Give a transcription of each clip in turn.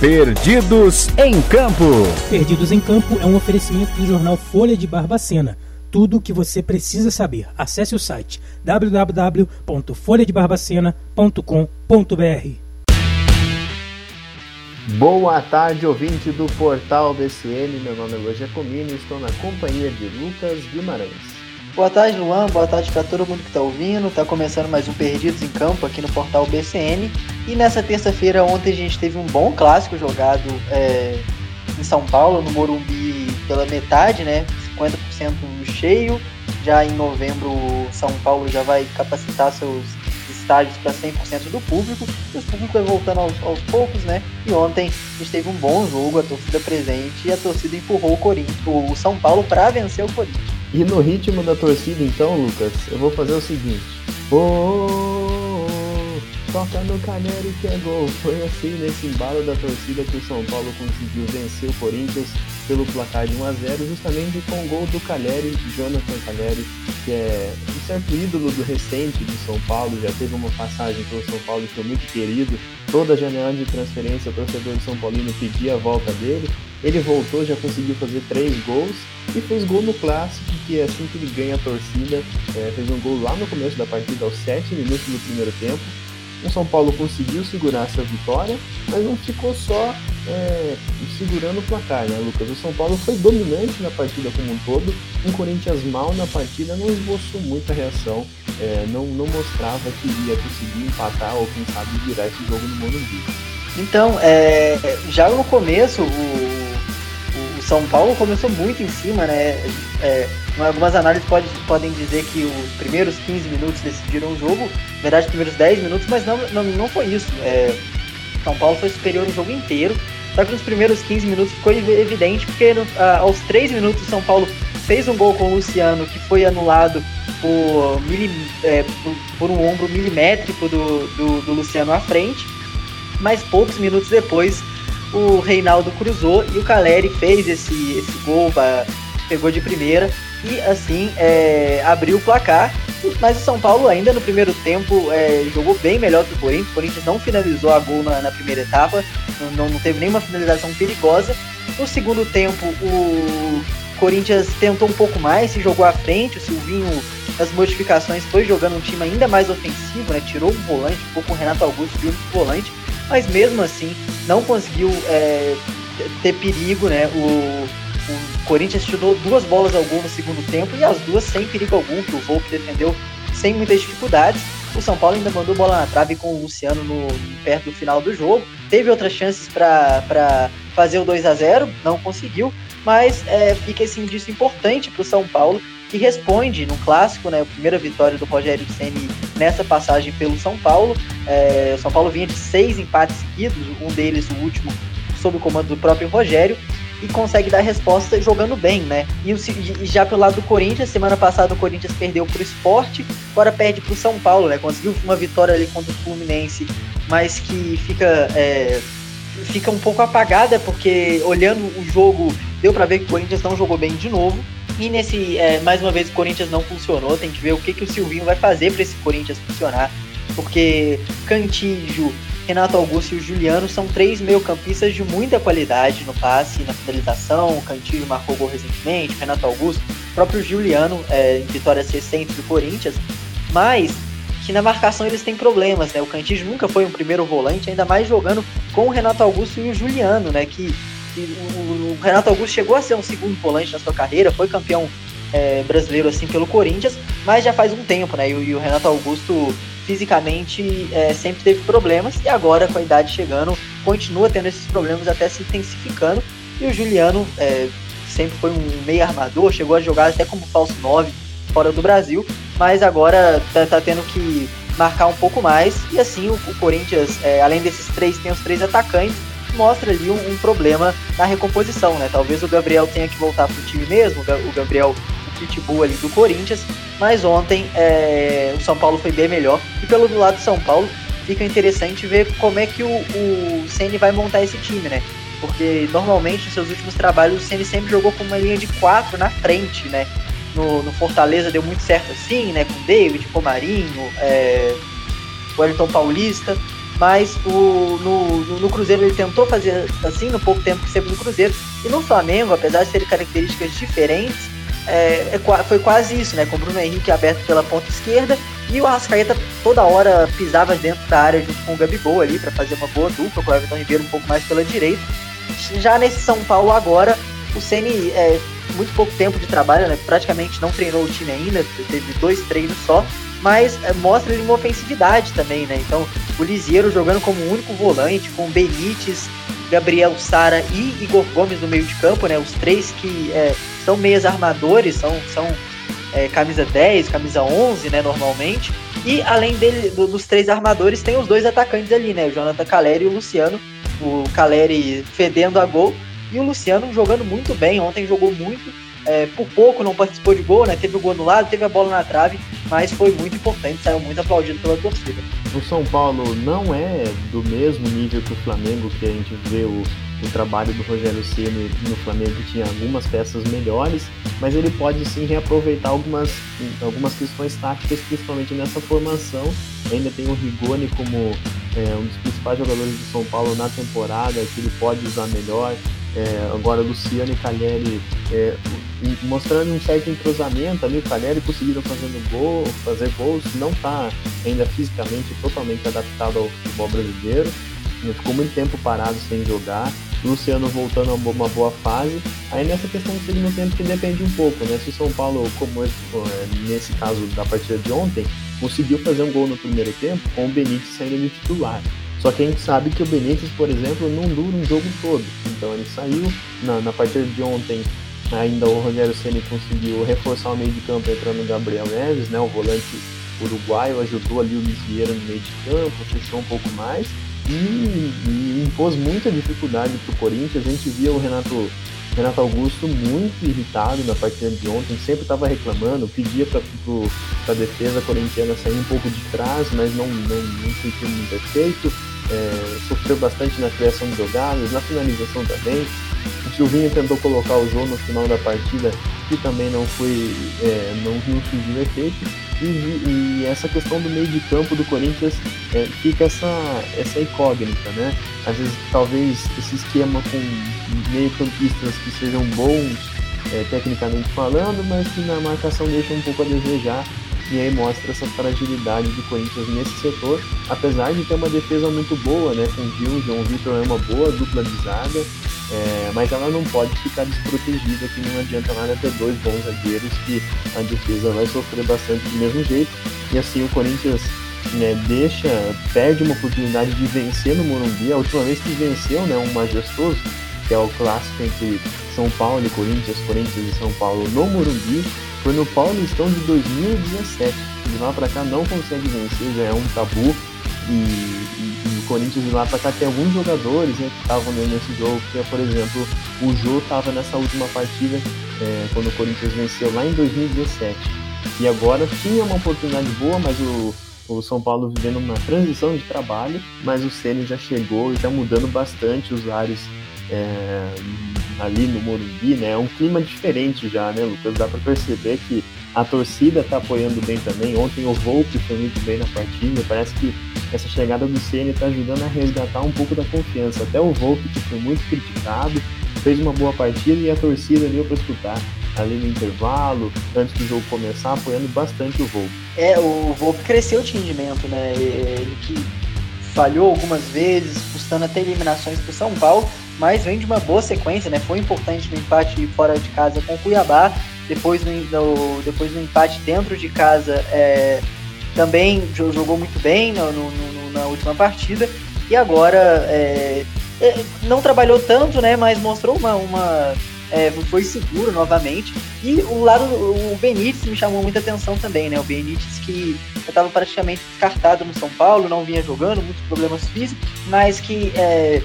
Perdidos em Campo. Perdidos em Campo é um oferecimento do jornal Folha de Barbacena. Tudo o que você precisa saber. Acesse o site www.folhadebarbacena.com.br. Boa tarde, ouvinte do Portal BCN. Meu nome é Roger Comini e estou na companhia de Lucas Guimarães. Boa tarde, Luan. Boa tarde para todo mundo que está ouvindo. Está começando mais um Perdidos em Campo aqui no portal BCN. E nessa terça-feira, ontem, a gente teve um bom clássico jogado é, em São Paulo, no Morumbi, pela metade, né? 50% cheio. Já em novembro, São Paulo já vai capacitar seus estádios para 100% do público. E o público vai voltando aos, aos, poucos, né? E ontem a gente teve um bom jogo, a torcida presente e a torcida empurrou o, o São Paulo para vencer o Corinthians. E no ritmo da torcida, então, Lucas, eu vou fazer o seguinte. Oh, toca no Caneiro que é gol. Foi assim nesse embalo da torcida que o São Paulo conseguiu vencer o Corinthians pelo placar de 1 a 0 justamente com o gol do Caleri, Jonathan Caleri, que é um certo ídolo do recente do São Paulo, já teve uma passagem pelo São Paulo que foi muito querido. Toda a janela de transferência, o torcedor de São Paulino pedia a volta dele. Ele voltou, já conseguiu fazer três gols e fez gol no clássico, que é assim que ele ganha a torcida. É, fez um gol lá no começo da partida, aos 7 minutos do primeiro tempo. O São Paulo conseguiu segurar essa vitória, mas não ficou só é, segurando o placar, né, Lucas? O São Paulo foi dominante na partida como um todo, um Corinthians mal na partida não esboçou muita reação, é, não, não mostrava que ia conseguir empatar ou quem sabe virar esse jogo no Morumbi. Então, é, já no começo, o, o São Paulo começou muito em cima, né? É, algumas análises pode, podem dizer que os primeiros 15 minutos decidiram o jogo, na verdade, os primeiros 10 minutos, mas não, não, não foi isso. É, São Paulo foi superior o jogo inteiro, só que nos primeiros 15 minutos ficou evidente, porque no, aos 3 minutos São Paulo fez um gol com o Luciano, que foi anulado por, mili, é, por, por, um ombro milimétrico do, do, do Luciano à frente, mas poucos minutos depois o Reinaldo cruzou e o Caleri fez esse, esse gol, pegou de primeira e assim é, abriu o placar. Mas o São Paulo ainda no primeiro tempo é, jogou bem melhor que o Corinthians. O Corinthians não finalizou a gol na, na primeira etapa, não, não teve nenhuma finalização perigosa. No segundo tempo, o Corinthians tentou um pouco mais, se jogou à frente. O Silvinho, nas modificações, foi jogando um time ainda mais ofensivo, né? Tirou um volante, ficou com o Renato Augusto, viu um volante mas mesmo assim não conseguiu é, ter perigo, né? O, o Corinthians tirou duas bolas ao gol no segundo tempo e as duas sem perigo algum, que o Volpe defendeu sem muitas dificuldades. O São Paulo ainda mandou bola na trave com o Luciano no, perto do final do jogo. Teve outras chances para fazer o 2 a 0 não conseguiu, mas é, fica esse indício importante para o São Paulo que responde no clássico, né, a primeira vitória do Rogério Ceni nessa passagem pelo São Paulo. É, o São Paulo vinha de seis empates seguidos, um deles o último sob o comando do próprio Rogério e consegue dar resposta jogando bem, né? E, e já pelo lado do Corinthians, semana passada o Corinthians perdeu para o Esporte, agora perde para o São Paulo, né? Conseguiu uma vitória ali contra o Fluminense, mas que fica é, fica um pouco apagada porque olhando o jogo deu para ver que o Corinthians não jogou bem de novo. E nesse, é, mais uma vez, o Corinthians não funcionou. Tem que ver o que, que o Silvinho vai fazer para esse Corinthians funcionar. Porque Cantígio, Renato Augusto e o Juliano são três meio-campistas de muita qualidade no passe, na finalização. O Cantígio marcou gol recentemente, o Renato Augusto, o próprio Juliano, é, em vitórias recentes do Corinthians. Mas que na marcação eles têm problemas, né? O Cantígio nunca foi um primeiro volante, ainda mais jogando com o Renato Augusto e o Juliano, né? Que o, Renato Augusto chegou a ser um segundo volante na sua carreira, foi campeão é, brasileiro assim pelo Corinthians, mas já faz um tempo, né? E, e o Renato Augusto fisicamente é, sempre teve problemas e agora com a idade chegando continua tendo esses problemas até se intensificando. E o Juliano é, sempre foi um meio armador, chegou a jogar até como falso 9 fora do Brasil, mas agora tá, tá tendo que marcar um pouco mais e assim o, o Corinthians, é, além desses três, tem os três atacantes mostra ali um, um, problema na recomposição, né? Talvez o Gabriel tenha que voltar pro time mesmo, o Gabriel, pitbull ali do Corinthians, mas ontem é, o São Paulo foi bem melhor. E pelo lado do São Paulo, fica interessante ver como é que o, Ceni vai montar esse time, né? Porque normalmente nos seus últimos trabalhos o Ceni sempre jogou com uma linha de quatro na frente, né? No, no Fortaleza deu muito certo assim, né? Com David, com Marinho, é, Wellington Paulista. mas o, no, no, Cruzeiro ele tentou fazer assim no pouco tempo que esteve no Cruzeiro. E no Flamengo, apesar de ter características diferentes, é, é, foi quase isso, né? Com o Bruno Henrique aberto pela ponta esquerda e o Arrascaeta toda hora pisava dentro da área junto com o Gabigol ali para fazer uma boa dupla, com o Everton Ribeiro um pouco mais pela direita. Já nesse São Paulo agora, o Ceni é muito pouco tempo de trabalho, né? Praticamente não treinou o time ainda, teve dois treinos só, mas é, mostra ele uma ofensividade também, né? Então, o Lisieiro jogando como único volante, com Benítez, Gabriel Sara e Igor Gomes no meio de campo, né? Os três que é, são meias armadores, são, são é, camisa 10, camisa 11, né, normalmente. E além dele, do, dos três armadores, tem os dois atacantes ali, né? O Jonathan Caleri e o Luciano. O Caleri fedendo a gol e o Luciano jogando muito bem. Ontem jogou muito. É, por pouco não participou de gol, né? Teve o gol no lado, teve a bola na trave, mas foi muito importante, saiu muito aplaudido pela torcida. O São Paulo não é do mesmo nível que o Flamengo, que a gente vê o o trabalho do Rogério Ceni no Flamengo tinha algumas peças melhores, mas ele pode sim reaproveitar algumas, algumas questões táticas, principalmente nessa formação. Ainda tem o Rigoni como é, um dos principais jogadores do São Paulo na temporada, que ele pode usar melhor. É, agora Luciano e Cagliari é, mostrando um certo entrosamento ali, o Cagliari conseguiram fazendo gol, fazer gols, não está ainda fisicamente totalmente adaptado ao futebol brasileiro, ficou muito tempo parado sem jogar, Luciano voltando a uma boa fase. Aí nessa questão do segundo tempo que depende um pouco, né? Se o São Paulo, como é, nesse caso da partida de ontem, conseguiu fazer um gol no primeiro tempo com o Benítez saindo de titular. Só que a gente sabe que o Benítez, por exemplo, não dura um jogo todo. Então ele saiu na, na partida de ontem. Ainda o Rogério Ceni conseguiu reforçar o meio de campo entrando o Gabriel Neves, né? O volante uruguaio ajudou ali o Lisieira no meio de campo, fechou um pouco mais e, e impôs muita dificuldade para o Corinthians. A gente via o Renato, Renato Augusto muito irritado na partida de ontem, sempre estava reclamando, pedia para a defesa corintiana sair um pouco de trás, mas não, não, não sentiu muito efeito. É, sofreu bastante na criação de jogadas, na finalização também. O Silvinho tentou colocar o jogo no final da partida, que também não foi, é, não, não surgiu efeito. E, e, essa questão do meio de campo do Corinthians é, fica essa, essa incógnita, né? Às vezes, talvez esse esquema com meio-campistas que sejam bons, é, tecnicamente falando, mas que na marcação deixam um pouco a desejar. E aí mostra essa fragilidade do Corinthians nesse setor, apesar de ter uma defesa muito boa, né? Com o Gil, João Vitor é uma boa dupla de zaga, é, mas ela não pode ficar desprotegida, que não adianta nada ter dois bons zagueiros que a defesa vai sofrer bastante do mesmo jeito. E assim o Corinthians né, deixa, perde uma oportunidade de vencer no Morumbi. A última vez que venceu, né, um majestoso, que é o clássico entre São Paulo e Corinthians, Corinthians e São Paulo no Morumbi, foi no Paulistão de 2017. De lá para cá não consegue vencer, já é um tabu. E, e, e o Corinthians lá para cá tem alguns jogadores né, que estavam nesse jogo, que é, por exemplo, o Jô estava nessa última partida, é, quando o Corinthians venceu lá em 2017. E agora tinha uma oportunidade boa, mas o, o São Paulo vivendo uma transição de trabalho, mas o Ceni já chegou e está mudando bastante os ares é, ali no Morumbi, né? É um clima diferente já, né, Lucas? Dá para perceber que a torcida está apoiando bem também. Ontem o Volpe foi muito bem na partida. Parece que essa chegada do Ceni está ajudando a resgatar um pouco da confiança. Até o Volpe, que foi muito criticado, fez uma boa partida e a torcida deu para escutar ali no intervalo, antes do jogo começar, apoiando bastante o Volpe. É, o Volpe cresceu de rendimento, né? Ele que falhou algumas vezes, custando até eliminações para São Paulo, mas vem de uma boa sequência, né? Foi importante no empate fora de casa com o Cuiabá, depois no, no depois no empate dentro de casa é, também jogou muito bem no, no, na última partida e agora é, é, não trabalhou tanto, né? Mas mostrou uma, uma é, foi seguro novamente. E o lado, o Benítez me chamou muita atenção também, né? O Benítez que estava praticamente descartado no São Paulo, não vinha jogando, muitos problemas físicos, mas que é,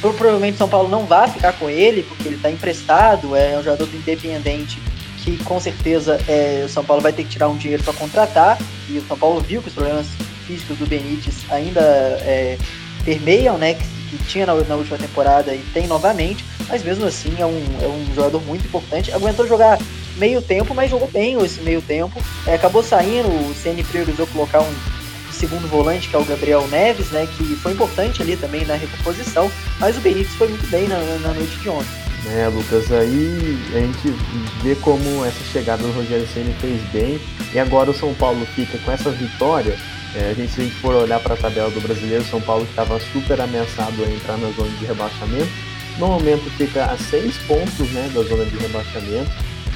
provavelmente São Paulo não vai ficar com ele, porque ele está emprestado, é um jogador independente que com certeza é, o São Paulo vai ter que tirar um dinheiro para contratar, e o São Paulo viu que os problemas físicos do Benítez ainda é, permeiam, né, que, que tinha na, na, última temporada e tem novamente, mas mesmo assim é um, é um jogador muito importante, aguentou jogar meio tempo, mas jogou bem esse meio tempo, é, acabou saindo, o CN priorizou colocar um segundo volante, que é o Gabriel Neves, né, que foi importante ali também na recomposição, mas o Benítez foi muito bem na, na noite de ontem. É, Lucas, aí a gente vê como essa chegada do Rogério Ceni fez bem e agora o São Paulo fica com essa vitória. É, a gente, se a gente for olhar para a tabela do brasileiro, São Paulo estava super ameaçado a entrar na zona de rebaixamento. No momento fica a seis pontos né, da zona de rebaixamento,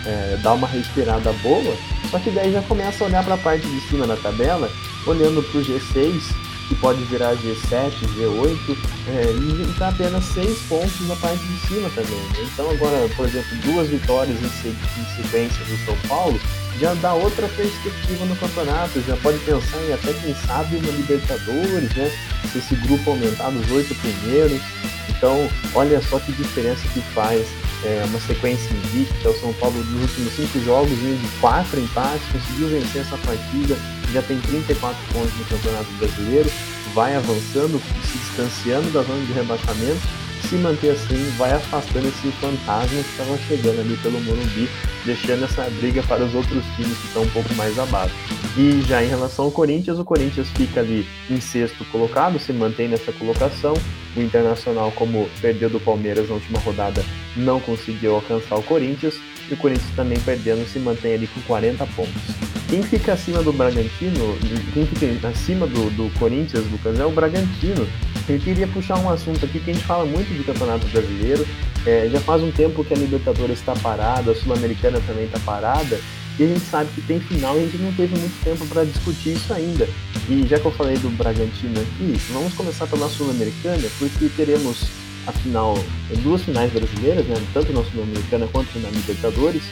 é, dá uma respirada boa, só que daí já começa a olhar para a parte de cima da tabela, olhando para o G6, que pode virar G7, G8, é, e está apenas 6 pontos na parte de cima também. Né? Então agora, por exemplo, duas vitórias em sequência do São Paulo já dá outra perspectiva no campeonato, já pode pensar em até quem sabe uma Libertadores, né? Se esse grupo aumentar dos oito primeiros. Então, olha só que diferença que faz é, uma sequência invicta. O São Paulo, nos últimos cinco jogos, vindo de quatro empates, conseguiu vencer essa partida, já tem 34 pontos no Campeonato Brasileiro, vai avançando, se distanciando da zona de rebaixamento. Se manter assim, vai afastando esse fantasma que estava chegando ali pelo Morumbi, deixando essa briga para os outros times que estão um pouco mais abaixo. E já em relação ao Corinthians, o Corinthians fica ali em sexto colocado, se mantém nessa colocação. O Internacional, como perdeu do Palmeiras na última rodada, não conseguiu alcançar o Corinthians. E o Corinthians também perdendo se mantém ali com 40 pontos. Quem fica acima do Bragantino, quem fica acima do, do Corinthians, Lucas, é o Bragantino. Eu queria puxar um assunto aqui que a gente fala muito de Campeonato Brasileiro. É, já faz um tempo que a Libertadores está parada, a Sul-Americana também está parada. E a gente sabe que tem final e a gente não teve muito tempo para discutir isso ainda. E já que eu falei do Bragantino aqui, vamos começar pela Sul-Americana, porque teremos a final, duas finais brasileiras, né, tanto na Sul-Americana quanto na Libertadores.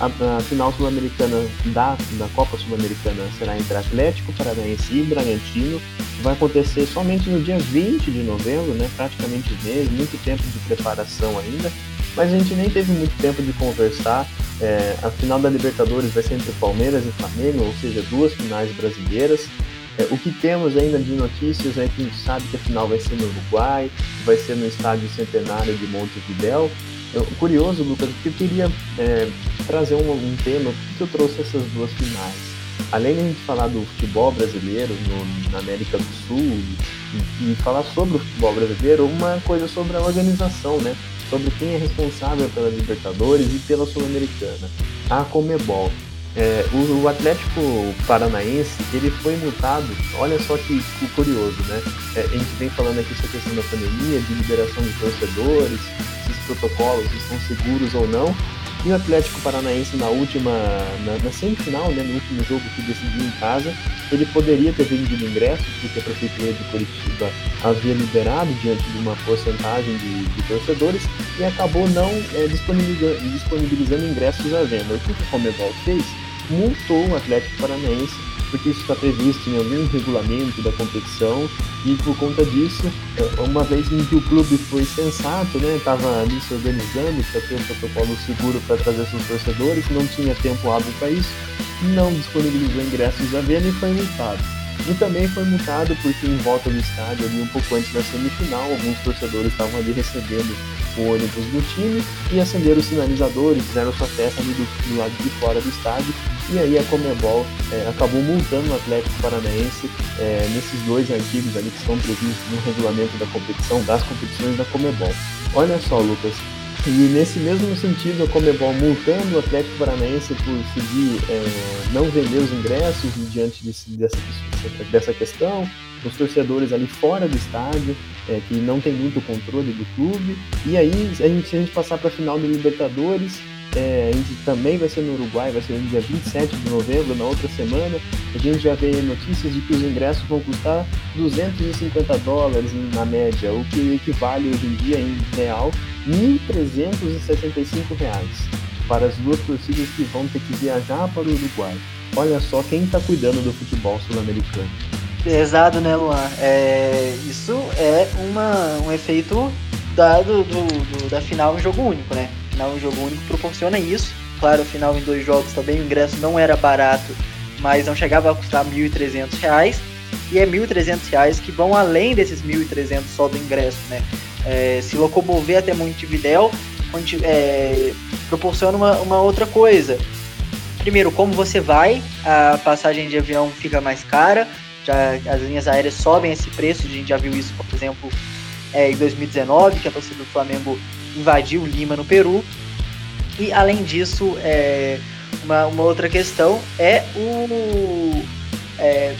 A, a final sul-americana da, da Copa Sul-Americana será entre Atlético Paranaense e Bragantino. Vai acontecer somente no dia 20 de novembro, né, praticamente mês, muito tempo de preparação ainda. Mas a gente nem teve muito tempo de conversar é, a final da Libertadores vai ser entre Palmeiras e Flamengo, ou seja, duas finais brasileiras. É, o que temos ainda de notícias é que a gente sabe que a final vai ser no Uruguai, vai ser no Estádio Centenário de Montevidéu. Curioso, Lucas, porque eu queria é, trazer um, um tema, por que eu trouxe essas duas finais? Além de a gente falar do futebol brasileiro no, na América do Sul e, e falar sobre o futebol brasileiro, uma coisa sobre a organização, né? sobre quem é responsável pela Libertadores e pela Sul-Americana, a Comebol. É, o, o, Atlético Paranaense ele foi multado, olha só que, que curioso, né? É, a gente vem falando aqui sobre a questão da pandemia, de liberação de torcedores, se os protocolos estão seguros ou não, e o Atlético Paranaense na última, na, na semifinal, né, no último jogo que decidiu em casa, ele poderia ter vendido ingressos, porque a Prefeitura de Curitiba havia liberado diante de uma porcentagem de, de torcedores e acabou não é, disponibilizando, disponibilizando ingressos à venda. O que o Comebol fez? Multou o Atlético Paranaense porque isso está previsto em algum regulamento da competição e por conta disso, é, uma vez em que o clube foi sensato, né, estava ali se organizando para ter um protocolo seguro para trazer seus torcedores, não tinha tempo hábil para isso, não disponibilizou ingressos à venda e foi multado. E também foi multado porque em volta do estádio, ali um pouco antes da semifinal, alguns torcedores estavam ali recebendo o ônibus do time e acenderam os sinalizadores, fizeram sua festa ali do, do lado de fora do estádio. E aí a Comebol é, acabou multando o Atlético Paranaense é, nesses dois artigos ali que estão previstos no regulamento da competição, das competições da Comebol. Olha só, Lucas, e nesse mesmo sentido, a Comebol multando o Atlético Paranaense por seguir é, não vender os ingressos diante desse, dessa, dessa questão, os torcedores ali fora do estádio, é, que não tem muito controle do clube. E aí, a gente, a gente passar para a final do Libertadores, é, a gente também vai ser no Uruguai, vai ser no dia 27 de novembro, na outra semana. A gente já vê notícias de que os ingressos vão custar 250 dólares na média, o que equivale hoje em dia em real 1.365 reais para as duas torcidas que vão ter que viajar para o Uruguai. Olha só quem está cuidando do futebol sul-americano. Pesado, né, Luan? É, isso é uma, um efeito dado do, do, da final em jogo único, né? Final em jogo único proporciona isso. Claro, final em dois jogos também o ingresso não era barato, mas não chegava a custar R$ 1.300. E é R$ 1.300 que vão além desses R$ 1.300 só do ingresso, né? É, se locomover até Montevidéu é, proporciona uma, uma outra coisa. Primeiro, como você vai, a passagem de avião fica mais cara já as linhas aéreas sobem esse preço, a gente já viu isso, por exemplo, é, em 2019, que a torcida do Flamengo invadiu Lima no Peru. E além disso, é, uma, uma outra questão é o é,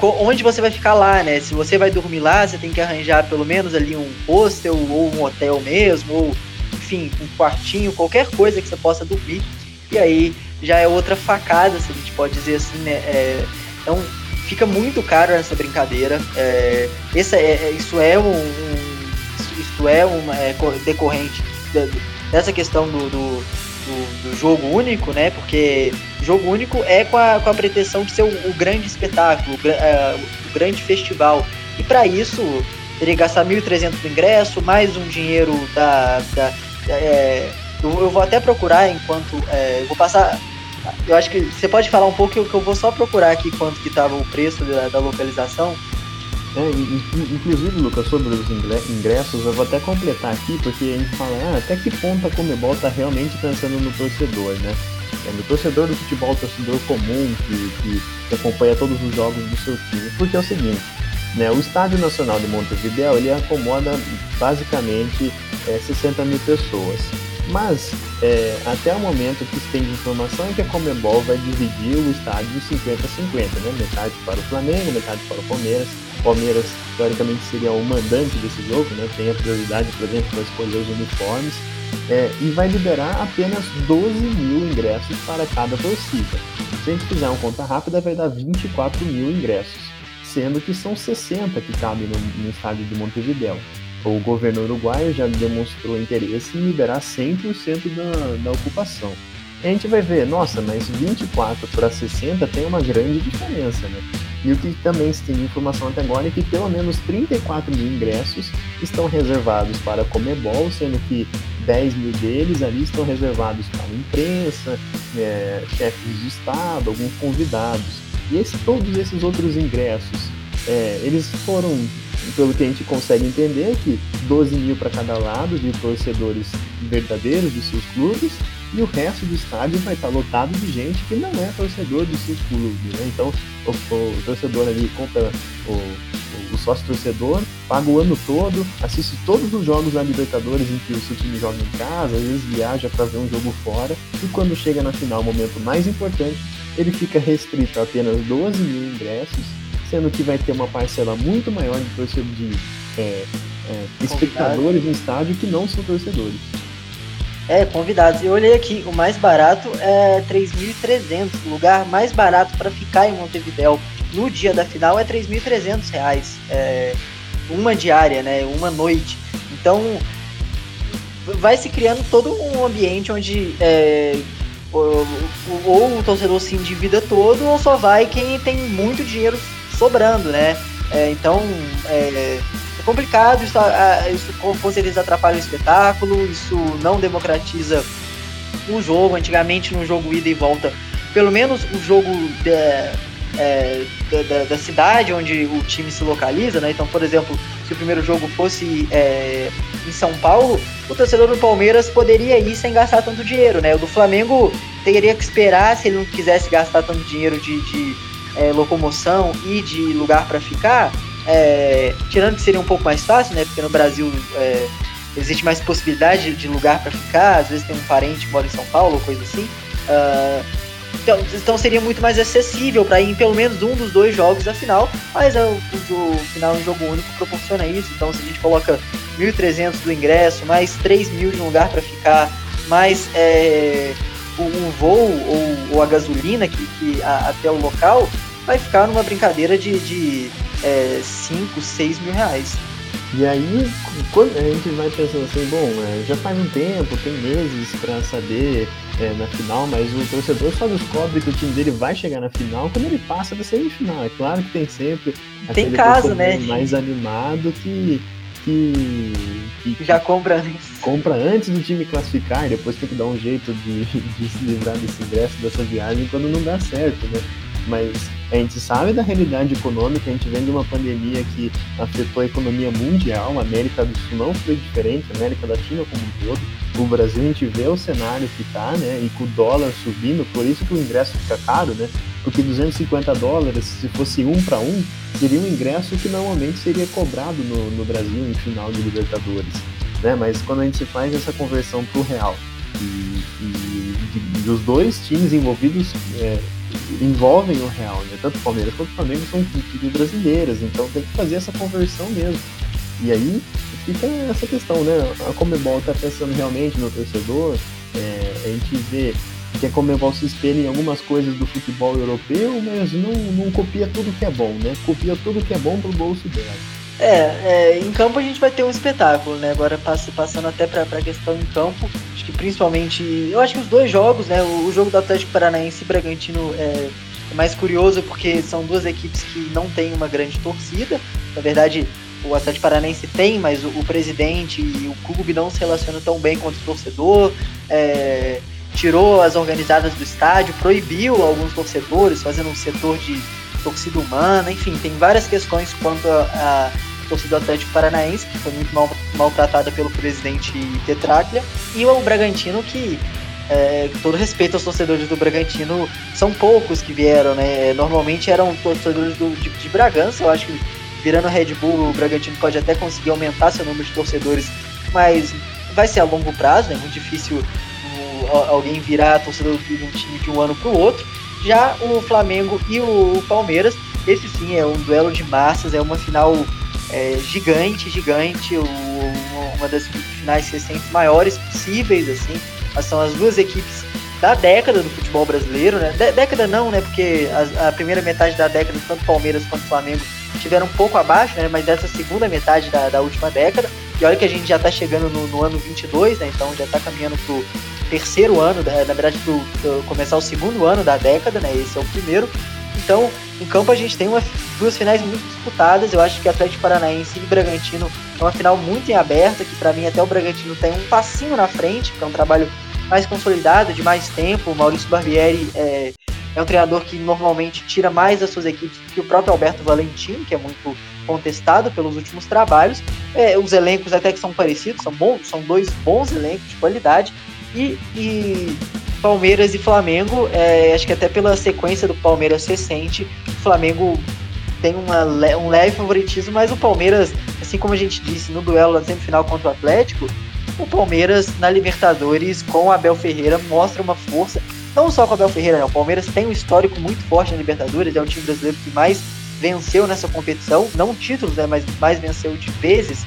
onde você vai ficar lá, né? Se você vai dormir lá, você tem que arranjar pelo menos ali um hostel ou um hotel mesmo, ou enfim, um quartinho, qualquer coisa que você possa dormir. E aí já é outra facada, se a gente pode dizer assim, né? É, então fica muito caro essa brincadeira. É, essa é, é isso é um, um isso é uma é, decorrente dessa questão do, do do, do, jogo único, né? Porque jogo único é com a, com a pretensão de ser o, o grande espetáculo, o, uh, o, grande festival. E para isso, teria que gastar 1.300 no ingresso, mais um dinheiro da. da é, eu, eu, vou até procurar enquanto. É, eu vou passar. Eu acho que você pode falar um pouco que eu, que eu vou só procurar aqui quanto que estava o preço da, da localização. É, inclusive, Lucas, sobre os ingressos, eu vou até completar aqui, porque a gente fala, ah, até que ponto a Comebol está realmente pensando no torcedor, né? É, no torcedor do futebol, torcedor comum, que, que, acompanha todos os jogos do seu time. Porque é o seguinte, né, o Estádio Nacional de Montevideo, ele acomoda basicamente é, 60 mil pessoas. Mas, é, até o momento que se tem de informação é que a Comebol vai dividir o estádio de 50 a 50, né? Metade para o Flamengo, metade para o Palmeiras Palmeiras, teoricamente, seria o mandante desse jogo, né? tem a prioridade, por exemplo, para escolher os uniformes, é, e vai liberar apenas 12 mil ingressos para cada torcida. Se a gente fizer uma conta rápida, vai dar 24 mil ingressos, sendo que são 60 que cabem no, no estádio de Montevideo. O governo uruguaio já demonstrou interesse em liberar 100% da, da ocupação. a gente vai ver, nossa, mas 24 para 60 tem uma grande diferença, né? E o que também se tem informação até agora é que pelo menos 34 mil ingressos estão reservados para Comebol, sendo que 10 mil deles ali estão reservados para a imprensa, é, chefes de Estado, alguns convidados. E esse, todos esses outros ingressos, é, eles foram, pelo que a gente consegue entender, que 12 mil para cada lado de torcedores verdadeiros de seus clubes e o resto do estádio vai estar lotado de gente que não é torcedor do seu clube, né? Então o, o, torcedor ali compra o, o, sócio torcedor, paga o ano todo, assiste todos os jogos da Libertadores em que o seu time joga em casa, às vezes viaja para ver um jogo fora, e quando chega na final, o momento mais importante, ele fica restrito a apenas 12 mil ingressos, sendo que vai ter uma parcela muito maior de torcedor de é, é, espectadores no estádio que não são torcedores. É, convidados. Eu olhei aqui, o mais barato é 3.300. O lugar mais barato para ficar em Montevidéu no dia da final é 3.300 reais. É, uma diária, né? Uma noite. Então, vai se criando todo um ambiente onde é, ou, ou, o torcedor se endivida todo ou só vai quem tem muito dinheiro sobrando, né? É, então, é, é complicado, isso, isso com certeza atrapalha o espetáculo, isso não democratiza o jogo. Antigamente, no jogo ida e volta, pelo menos o jogo da, é, da, da, cidade onde o time se localiza, né? Então, por exemplo, se o primeiro jogo fosse é, em São Paulo, o torcedor do Palmeiras poderia ir sem gastar tanto dinheiro, né? O do Flamengo teria que esperar se ele não quisesse gastar tanto dinheiro de, de é, locomoção e de lugar para ficar é, tirando que seria um pouco mais fácil, né? Porque no Brasil é, existe mais possibilidade de lugar para ficar, às vezes tem um parente que mora em São Paulo coisa assim. Uh, então, então, seria muito mais acessível para ir em pelo menos um dos dois jogos da final, mas é, o, o, o final em jogo único proporciona isso. Então, se a gente coloca 1.300 do ingresso, mais 3.000 de um lugar para ficar, mais é, o, o, voo ou, ou, a gasolina que, que a, até o local, vai ficar numa brincadeira de, de 5, é, 6 mil reais. E aí, quando a gente vai pensando assim, bom, é, já faz um tempo, tem meses para saber é, na final, mas o torcedor só descobre que o time dele vai chegar na final quando ele passa da semifinal. É claro que tem sempre tem caso, né? mais animado que, que, que, já compra antes. Compra antes do time classificar e depois tem que dar um jeito de, de se livrar desse ingresso, dessa viagem quando não dá certo, né? Mas A gente sabe da realidade econômica, a gente vem de uma pandemia que afetou a economia mundial, a América do Sul não foi diferente, a América Latina como um todo. O Brasil a gente vê o cenário que está, né? E com o dólar subindo, por isso que o ingresso fica caro, né? Porque 250 dólares, se fosse um para um, seria um ingresso que normalmente seria cobrado no, no Brasil em final de Libertadores. Né? Mas quando a gente faz essa conversão para o real e, e, dois times envolvidos é, envolvem o real, né? tanto o Palmeiras quanto o Flamengo são equipes brasileiras, então tem que fazer essa conversão mesmo. E aí fica essa questão, né? A Comebol está pensando realmente no torcedor, é, a gente vê que a Comebol se espelha em algumas coisas do futebol europeu, mas não, não copia tudo que é bom, né? Copia tudo que é bom pro bolso dela. É, é, em campo a gente vai ter um espetáculo, né? Agora passando até para a questão em campo, acho que principalmente, eu acho que os dois jogos, né? O, o jogo do Atlético Paranaense e Bragantino é, é, mais curioso porque são duas equipes que não têm uma grande torcida. Na verdade, o Atlético Paranaense tem, mas o, o presidente e o clube não se relacionam tão bem quanto o torcedor. É, tirou as organizadas do estádio, proibiu alguns torcedores, fazendo um setor de torcida humana, enfim, tem várias questões quanto a, a torcida do Atlético Paranaense, que foi muito mal, maltratada pelo presidente Tetráquia, e o Bragantino, que é, todo respeito aos torcedores do Bragantino, são poucos que vieram, né? Normalmente eram torcedores do, de, de Bragança, eu acho que virando Red Bull, o Bragantino pode até conseguir aumentar seu número de torcedores, mas vai ser a longo prazo, é né? muito difícil alguém virar torcedor de um time de um ano para o outro. Já o Flamengo e o Palmeiras, esse sim é um duelo de massas, é uma final é, gigante, gigante, uma das finais recentes maiores possíveis, assim. São as duas equipes da década do futebol brasileiro, né? De década não, né? Porque a, a, primeira metade da década, tanto Palmeiras quanto Flamengo, tiveram um pouco abaixo, né? Mas dessa segunda metade da, da última década. E olha que a gente já está chegando no, no, ano 22, né? Então já está caminhando pro terceiro ano, na verdade, pro começar o segundo ano da década, né? Esse é o primeiro. Então, em campo a gente tem uma, duas finais muito disputadas. Eu acho que Atlético Paranaense e Bragantino é uma final muito em aberta, que para mim até o Bragantino tem um passinho na frente, porque é um trabalho mais consolidado, de mais tempo. O Maurício Barbieri é, é um treinador que normalmente tira mais das suas equipes que o próprio Alberto Valentim, que é muito contestado pelos últimos trabalhos. É, os elencos até que são parecidos, são, bons, são dois bons elencos de qualidade, e, e Palmeiras e Flamengo, é, acho que até pela sequência do Palmeiras recente, o Flamengo tem uma, um leve favoritismo, mas o Palmeiras, assim como a gente disse no duelo da semifinal contra o Atlético, o Palmeiras na Libertadores com Abel Ferreira mostra uma força, não só com Abel Ferreira, né? o Palmeiras tem um histórico muito forte na Libertadores, é o time brasileiro que mais venceu nessa competição, não títulos, né, mas mais venceu de vezes,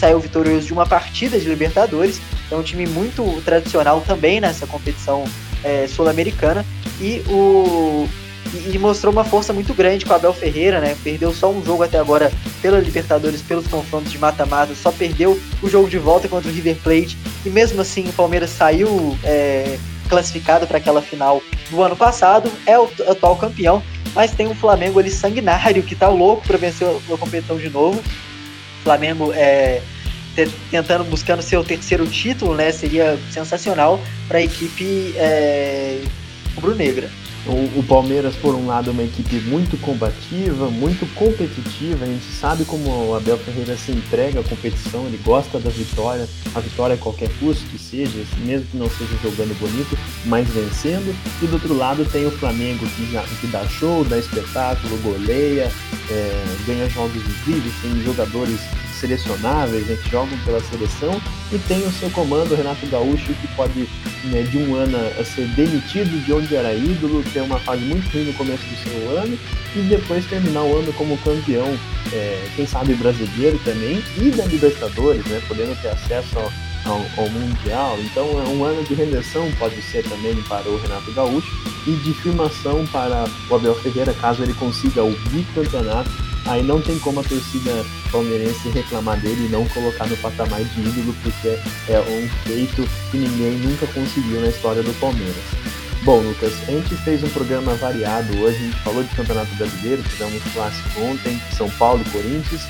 saiu vitorioso de uma partida de Libertadores. É um time muito tradicional também nessa competição é, sul-americana e o e, mostrou uma força muito grande com o Abel Ferreira, né? Perdeu só um jogo até agora pela Libertadores, pelos confrontos de mata-mata, só perdeu o jogo de volta contra o River Plate e mesmo assim o Palmeiras saiu é, classificado para aquela final do ano passado, é o atual campeão, mas tem um Flamengo ali sanguinário que tá louco para vencer a competição de novo. Flamengo é, tentando, buscando seu terceiro título, né? Seria sensacional para a equipe é, rubro-negra. O, o, Palmeiras, por um lado, é uma equipe muito combativa, muito competitiva. A gente sabe como o Abel Ferreira se entrega à competição, ele gosta da vitória, a vitória a qualquer custo que seja, mesmo que não seja jogando bonito, mas vencendo. E do outro lado tem o Flamengo que, que dá show, dá espetáculo, goleia, é, ganha jogos incríveis, tem jogadores selecionáveis, né, que jogam pela seleção, e tem o seu comando, Renato Gaúcho, que pode, né, de um ano, ser demitido de onde era ídolo, ter uma fase muito ruim no começo do seu ano, e depois terminar o ano como campeão, é, quem sabe brasileiro também, e da Libertadores, né, podendo ter acesso ao, ao, ao, Mundial. Então é um ano de redenção, pode ser também para o Renato Gaúcho, e de firmação para o Abel Ferreira, caso ele consiga o bicampeonato aí não tem como a torcida palmeirense reclamar dele e não colocar no patamar de ídolo, porque é um feito que ninguém nunca conseguiu na história do Palmeiras. Bom, Lucas, a gente fez um programa variado hoje, a gente falou de Campeonato Brasileiro, fizemos clássico ontem, São Paulo e Corinthians,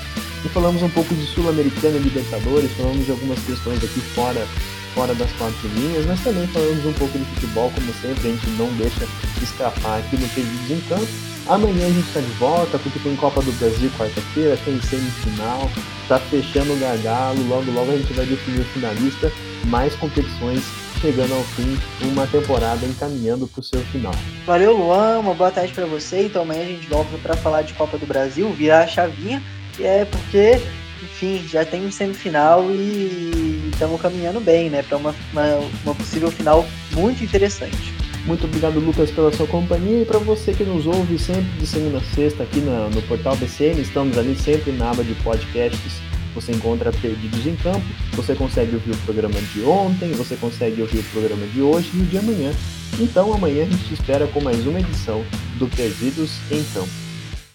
e falamos um pouco de Sul-Americana e Libertadores, falamos de algumas questões aqui fora fora das quatro linhas, mas também falamos um pouco de futebol, como sempre, a gente não deixa escapar aqui no Perdidos em Campo. Amanhã a gente está de volta porque tem Copa do Brasil quarta-feira, tem semifinal, tá fechando o gargalo, logo logo a gente vai definir o finalista, mais competições chegando ao fim, uma temporada encaminhando para o seu final. Valeu, Luan, uma boa tarde para você. Então amanhã a gente volta para falar de Copa do Brasil, virar a chavinha, e é porque, enfim, já tem semifinal e estamos caminhando bem, né, para uma, uma, uma possível final muito interessante. Muito obrigado, Lucas, pela sua companhia e para você que nos ouve sempre de segunda a sexta aqui no, no portal BCN. Estamos ali sempre na aba de podcasts. Você encontra Perdidos em Campo. Você consegue ouvir o programa de ontem, você consegue ouvir o programa de hoje e o de amanhã. Então amanhã a gente te espera com mais uma edição do Perdidos em Campo.